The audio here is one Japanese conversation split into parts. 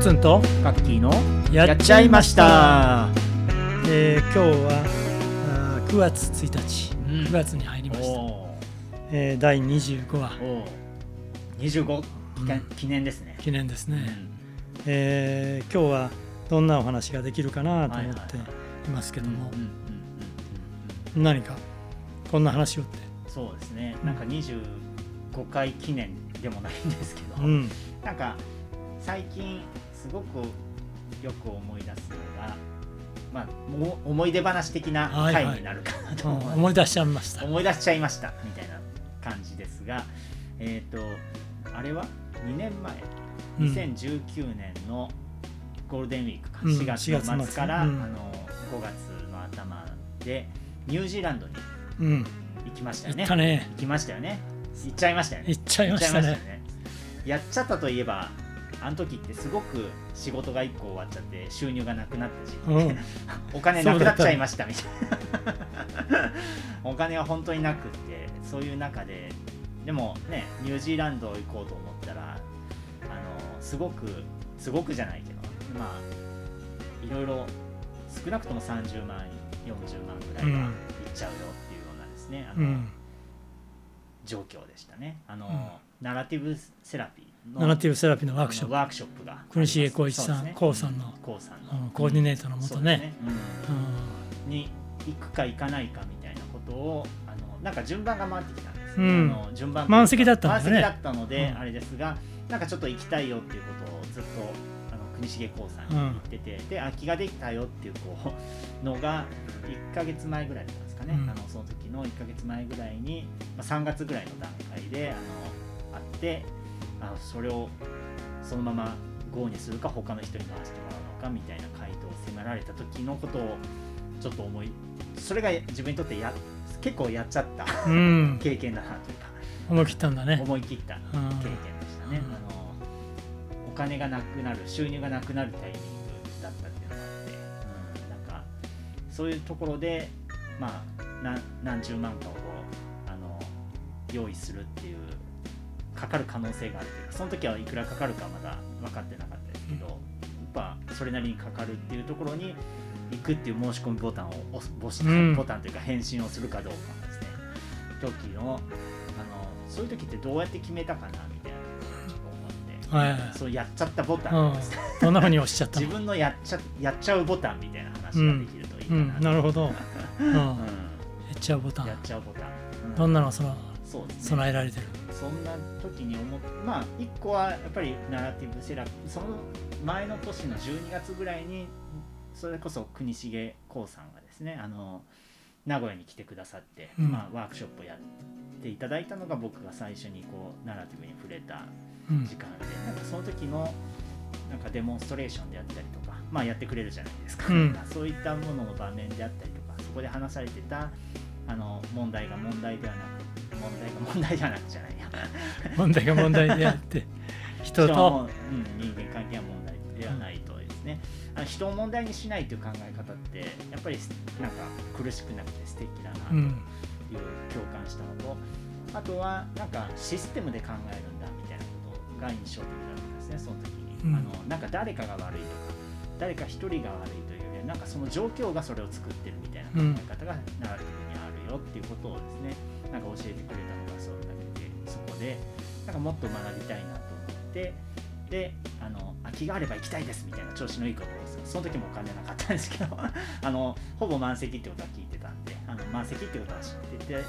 ツンとカッキーの？やっちゃいました。えー今日はあー9月1日、うん。9月に入りました、おえー第25話。ー。おー25記念,、うん。記念ですね、記念ですね、うん。えー今日はどんなお話ができるかなと思ってはいますけども、何か？こんな話をって、そうですね。なんか25回記念でもないんですけど、うん。なんか最近すごくよく思い出すのが、まあ、思い出話的な回になるかなとうん思います。思い出しちゃいました。思い出しちゃいましたみたいな感じですがえっ、とあれは？2年前。うん。2019年のゴールデンウィークか、うん4月の4月末末から、うん。あの5月の頭でニュージーランドにうん。行きました行よね。ったね。行きましたよね。行っちゃいましたよね。行っちゃいましたね。行っちゃいやっちゃったといえばあの時ってすごく仕事が1個終わっちゃって収入がなくなった時期。うん。お金なくなっちゃいましたみたいな。お金は本当になくってそういう中ででもねニュージーランド行こうと思ったらあのすごくすごくじゃないけどまあいろいろ少なくとも30万40万ぐらいはいっちゃうよっていうようなですね、あのうん。状況でしたね。あの、ナラティブセラピー。のナラティブセラピーのワークショップ。ワークショップが。国重光一さんね。さんのコウさんの。うんコーディネートのもとね。に行くか行かないかみたいなことをあのなんか順番が回ってきたんですよ、うん。あの順番満席だったんだよね。満席だったので、うん。あれですがなんかちょっと行きたいよっていうことをずっとあの国重光さんに言ってて、で空きができたよっていうこうのが1か月前ぐらいだったんですかね、うん。あのその時の1か月前ぐらいに、まあ、3月ぐらいの段階であのあってあそれをそのまま GO にするか他の人に回してもらうのかみたいな回答を迫られた時のことをちょっと思いそれが自分にとってや結構やっちゃった。うん。経験だなというか。思い切ったんだね。思い切ったうん。経験でしたね、うん。あのお金がなくなる収入がなくなるタイミングだったっていうのがあって、うん、なんかそういうところでまあ何何十万かをあの用意するっていうかかる可能性があるというかその時はいくらかかるかまだ分かってなかったですけど、やっぱそれなりにかかるっていうところに行くっていう申し込みボタンを押すボタンというか返信をするかどうかですね。時のあのそういう時ってどうやって決めたかなみたいなちょっと思って、はいはい。そうやっちゃったボタうんンです。ね、どんなふうに押しちゃったの？自分のやっちゃやっちゃうボタンみたいな話ができるといいかうな、ん。なるほど、うん、うやっちゃうボタん、やっンちゃうボタン、うん。どんなのそのそうね。備えられてる？そんな時に思っまあ一個はやっぱりナラティブセラピーその前の年の12月ぐらいにそれこそ国重光さんがですねあの名古屋に来てくださって、うん。まあ、ワークショップをやっていただいたのが僕が最初にこうナラティブに触れたうん。時間で、なんかその時のなんかデモンストレーションであったりとか、まあ、やってくれるじゃないですか、うん。そういったものの場面であったりとかそこで話されてたあの問題が問題ではなく問題が問題ではなくじゃない。や 問題が問題であって人 人とも、うん、人間関係は問題ではないとですね、あの人を問題にしないという考え方ってやっぱりなんか苦しくなくて素敵だなといううん。共感したのと、あとはなんかシステムで考えるんだみたいなことが印象的だったんですねその時に、うん。あのなんか誰かが悪いとか誰か一人が悪いというよりはなんかその状況がそれを作ってるみたいな考え方がナラティブにあるよっていうことをですねなんか教えてくれたのがそれだけでなんかもっと学びたいなと思ってであの空きがあれば行きたいですみたいな調子のいいことをその時もお金なかったんですけど あのほぼ満席ってことは聞いてたんであの満席ってことは知ってて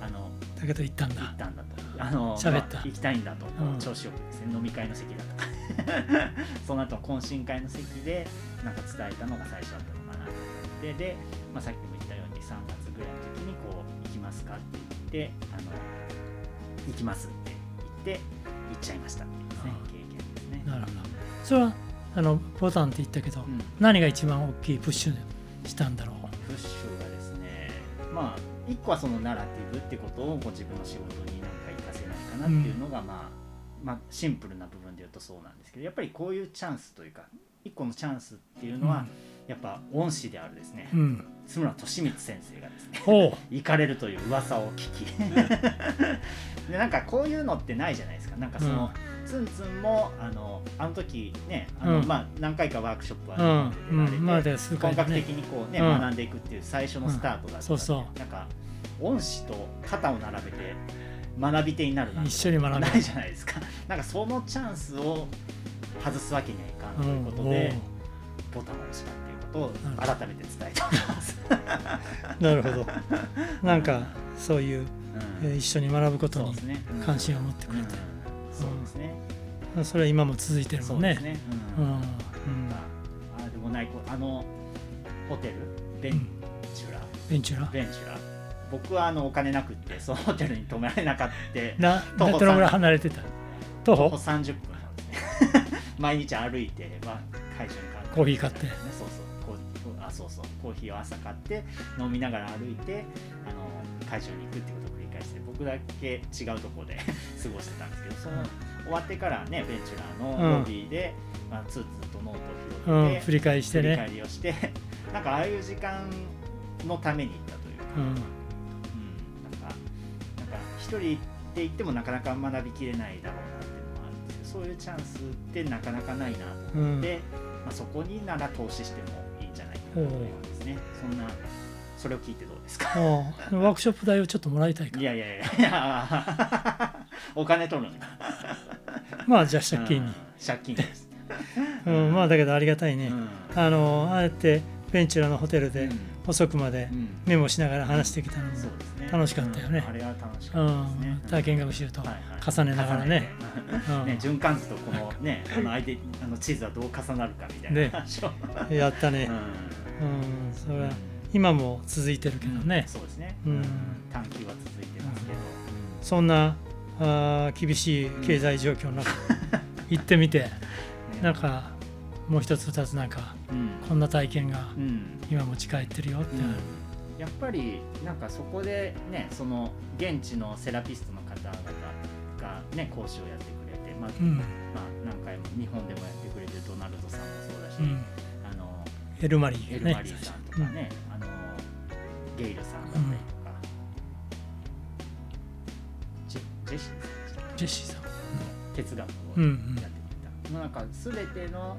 あのだけど行ったん行だったんだと。あの喋った。まあ行きたいんだと、うん。調子よくですね。飲み会の席だと。か その後懇親会の席でなんか伝えたのが最初だったのかなと思って。で、まあ、さっきも言ったように3月ぐらいの時にこう行きますかって言ってあの行きますって言って行っちゃいました。っていうですねあ経験ですね。なるほど。それはあのボタンって言ったけど、うん。何が一番大きいプッシュしたんだろプッシュがですねまあ一個はそのナラティブってことをこう自分の仕事になんか活かせないかなっていうのが、まあ、まあシンプルな部分で言うとそうなんですけどやっぱりこういうチャンスというか一個のチャンスっていうのは、やっぱ恩師であるですね、ううん。津村利光先生がですね 行かれるという噂を聞きでなんかこういうのってないじゃないですか。なんかその、ツンツンもあのあの時ねあの、うん。まあ、何回かワークショップはうん、うん、まあ出られて、で数回本格ね的にこうね、うん。学んでいくっていう最初のスタートだったそうそう。なんか恩師と肩を並べて学び手になるなんて一緒に学べないじゃないですか。なんかそのチャンスを外すわけにはいかんということで、ボタンを押したっていうことを改めて伝えております、なるほど。なんかそういう、うん。えー一緒に学ぶことに関心を持ってくれて、うん。そうですね、それは今も続いてるもんね。ね、うん。うん。あ、あでもないこあのホテルベンチュラ、ベンチュラ？ベンチュラ。僕はあのお金なくってそのホテルに泊まれなかった。などのぐらい離れてた？徒徒歩歩30分。なんですね毎日歩いて、まあ、会社に買コーヒー買って。ね、そうそう。あそうそう。コーヒーを朝買って飲みながら歩いてあの会場に行くってことだけ違うところで過ごしてたんですけどその終わってからねベンチュラーのロビーで、まあ、ツーツーとノートをうん、広げて、振り返して振り返りをしてなんかああいう時間のために行ったというか、うんうん、なんかなんか一人って言ってもなかなか学びきれないだろうなっていうのもあるんですけどそういうチャンスってなかなかないなと思って、まあ、そこになら投資してもいいんじゃないかなと思いますねそんなそれを聞いてどうですか？ワークショップ代をちょっともらいたいかいやいやいや お金取るんだ まあじゃあ借金に。うん、借金です、うん、まあだけどありがたいね、うん。あのああやってベンチュラのホテルでうん。遅くまでうん。メモしながら話してきたのも、楽しかったよね。うん。あれは楽しうかったですね。ん、体験学習と重ねながらね、重ね循環図とこのねあの相手あの地図はどう重なるかみたいな話を、やったね、うん。うん、それは今も続いてるけどね、そうですね、うん。探求は続いてますけど、そんなあー厳しい経済状況の中、行ってみてね。なんかもう一つ二つなんかうん。こんな体験がうん。今持ち帰ってるよって、う。ん。やっぱりなんかそこでねその現地のセラピストの方々がね講師をやってくれて、まあうん。まあ、何回も日本でもやってくれてるドナルドさんもそうだし、うん、あのエルマリーエルマリーさんとかね、ゲイルさん。だったりとか、ジェジェシーさん。うんジェシーさん。哲学をうんうんやってきた、なんか全ての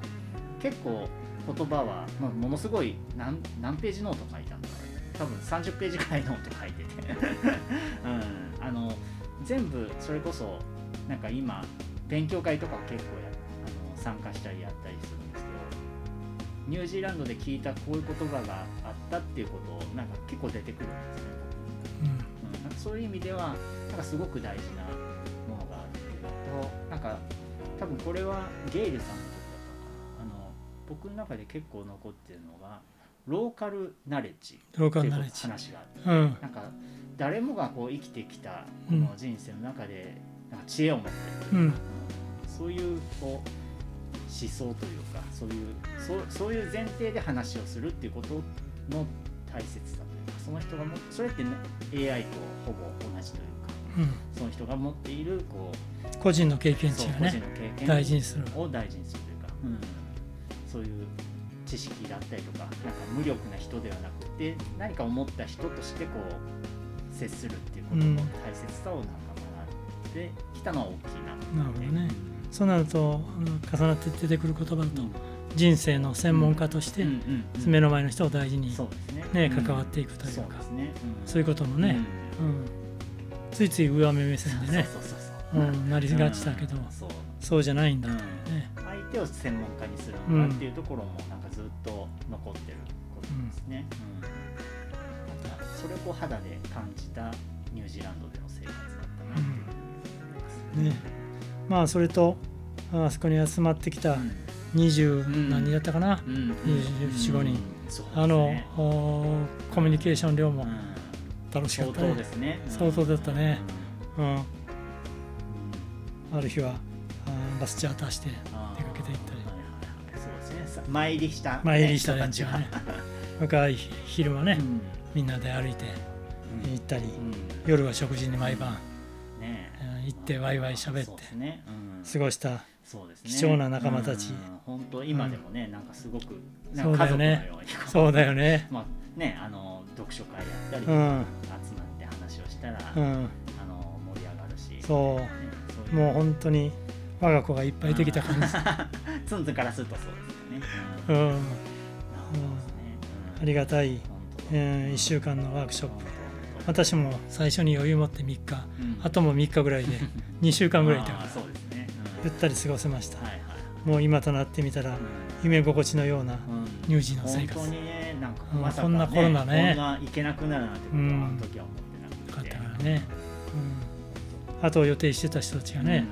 結構言葉は、まあ、ものすごい何何ページノート書いたんだろう多分30ページくらいノート書いてて、うん、あの全部それこそなんか今勉強会とかを結構やあの参加したりやったりするんですけどニュージーランドで聞いたこういう言葉があったっていうことをなんか結構出てくるんですね。うんうん、なんかそういう意味ではなんかすごく大事なものがあるっていうのとなんか多分これはゲイルさんの時だったかな。あの僕の中で結構残ってるのがローカルナレッジっていう話があってうん。なんか誰もがこう生きてきたこの人生の中でなんか知恵を持ってる、うんそういうこう思想というかそういうそうそういう前提で話をするっていうことの大切さというかその人がもそれって、ね、AI とほぼ同じというかうん。その人が持っているこう個人の経験値がそう個人ね大事にする。を大事にするというか、うん。そういう知識だったりとかなんか無力な人ではなくて何か思った人としてこう接するっていうことの大切さをなんか学んできたのは大きいなと思って。なるほどね。そうなるとうん重なって出てくる言葉だとうん人生の専門家として目の前の人を大事にね。関わっていくというか。そうですね、うん。そういうこともねうん。ついつい上目目線でねなりがちだけどうん。そう。そうじゃないんだというね相手を専門家にするんだっていうところもなんかずっと残ってることですね、それを肌で感じたニュージーランドでの生活だったなね。まあそれとあそこに集まってきた20ん。何人だったかな？うん。うん24 5人。あのおコミュニケーション量も楽しかったね。当ですね。相当だったね。うん。うんある日はあバスチャーターして出かけて行ったり。はいはいはい。そうですね。さ参りした、参りした人たちは連中はね。若い昼間ねうん。みんなで歩いてうん行ったり。うん。夜は食事に毎晩。ねうん行ってワイワイ喋って過ごした貴重な仲間たち。うん。本当今でもね、なんかすごくそうか家族のだよねそうだよね。まあねあの読書会やったり、うん。集まって話をしたら、うん。あの盛り上がるし。そう。もう本当に我が子がいっぱいできた感じ。ツンツンからするとそうですよね。うん、ありがたい、本当。え1週間のワークショップ。本私も最初に余裕持って3日当うん。あとも3日ぐらいで 2週間ぐらいいた。からそうですね。ゆったり過ごせました。はいはい。もう今となってみたらうん。夢心地のような乳児の生本活当にね、なんかうんまさか、こんなコロナね。こんないけなくなるなんてことは、うん。あの時は思ってな。かったからね、うん、あと予定してた人たちがね、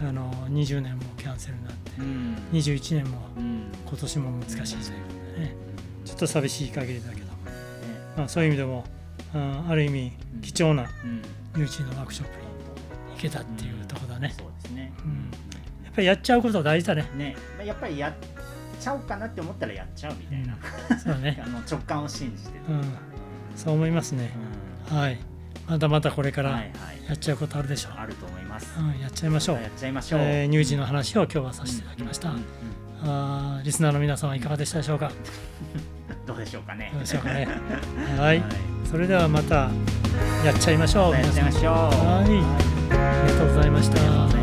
あの20年もキャンセルになってうん。うん。21年もうん。今年も難しいということでねちょっと寂しい限りだけど、ね。まあ、そういう意味でもあある意味貴重なうん。YouTube のワークショップに行けたっていうところだね、そうですね。うん。やっぱりやっちゃうこと大事だね。ね、まあやっぱりやっちゃおうかなって思ったらやっちゃうみたいな、そうだね。あの直感を信じてる。うん。そう思いますね。うはい。まだまだこれからんはいはい。やっちゃうことあるでしょう、あると思います。うん、やっちゃいましょう。やっちゃいましょう。えー乳児の話を今日はさせていただきました、うん。うん。うん。あーリスナーの皆様いかがでしたでしょうか？どうでしょうかね。どうでしょうかね。はいそれではまたやっちゃいましょう。やっちゃいましょう。はい。ありがとうございました。ありがとうございました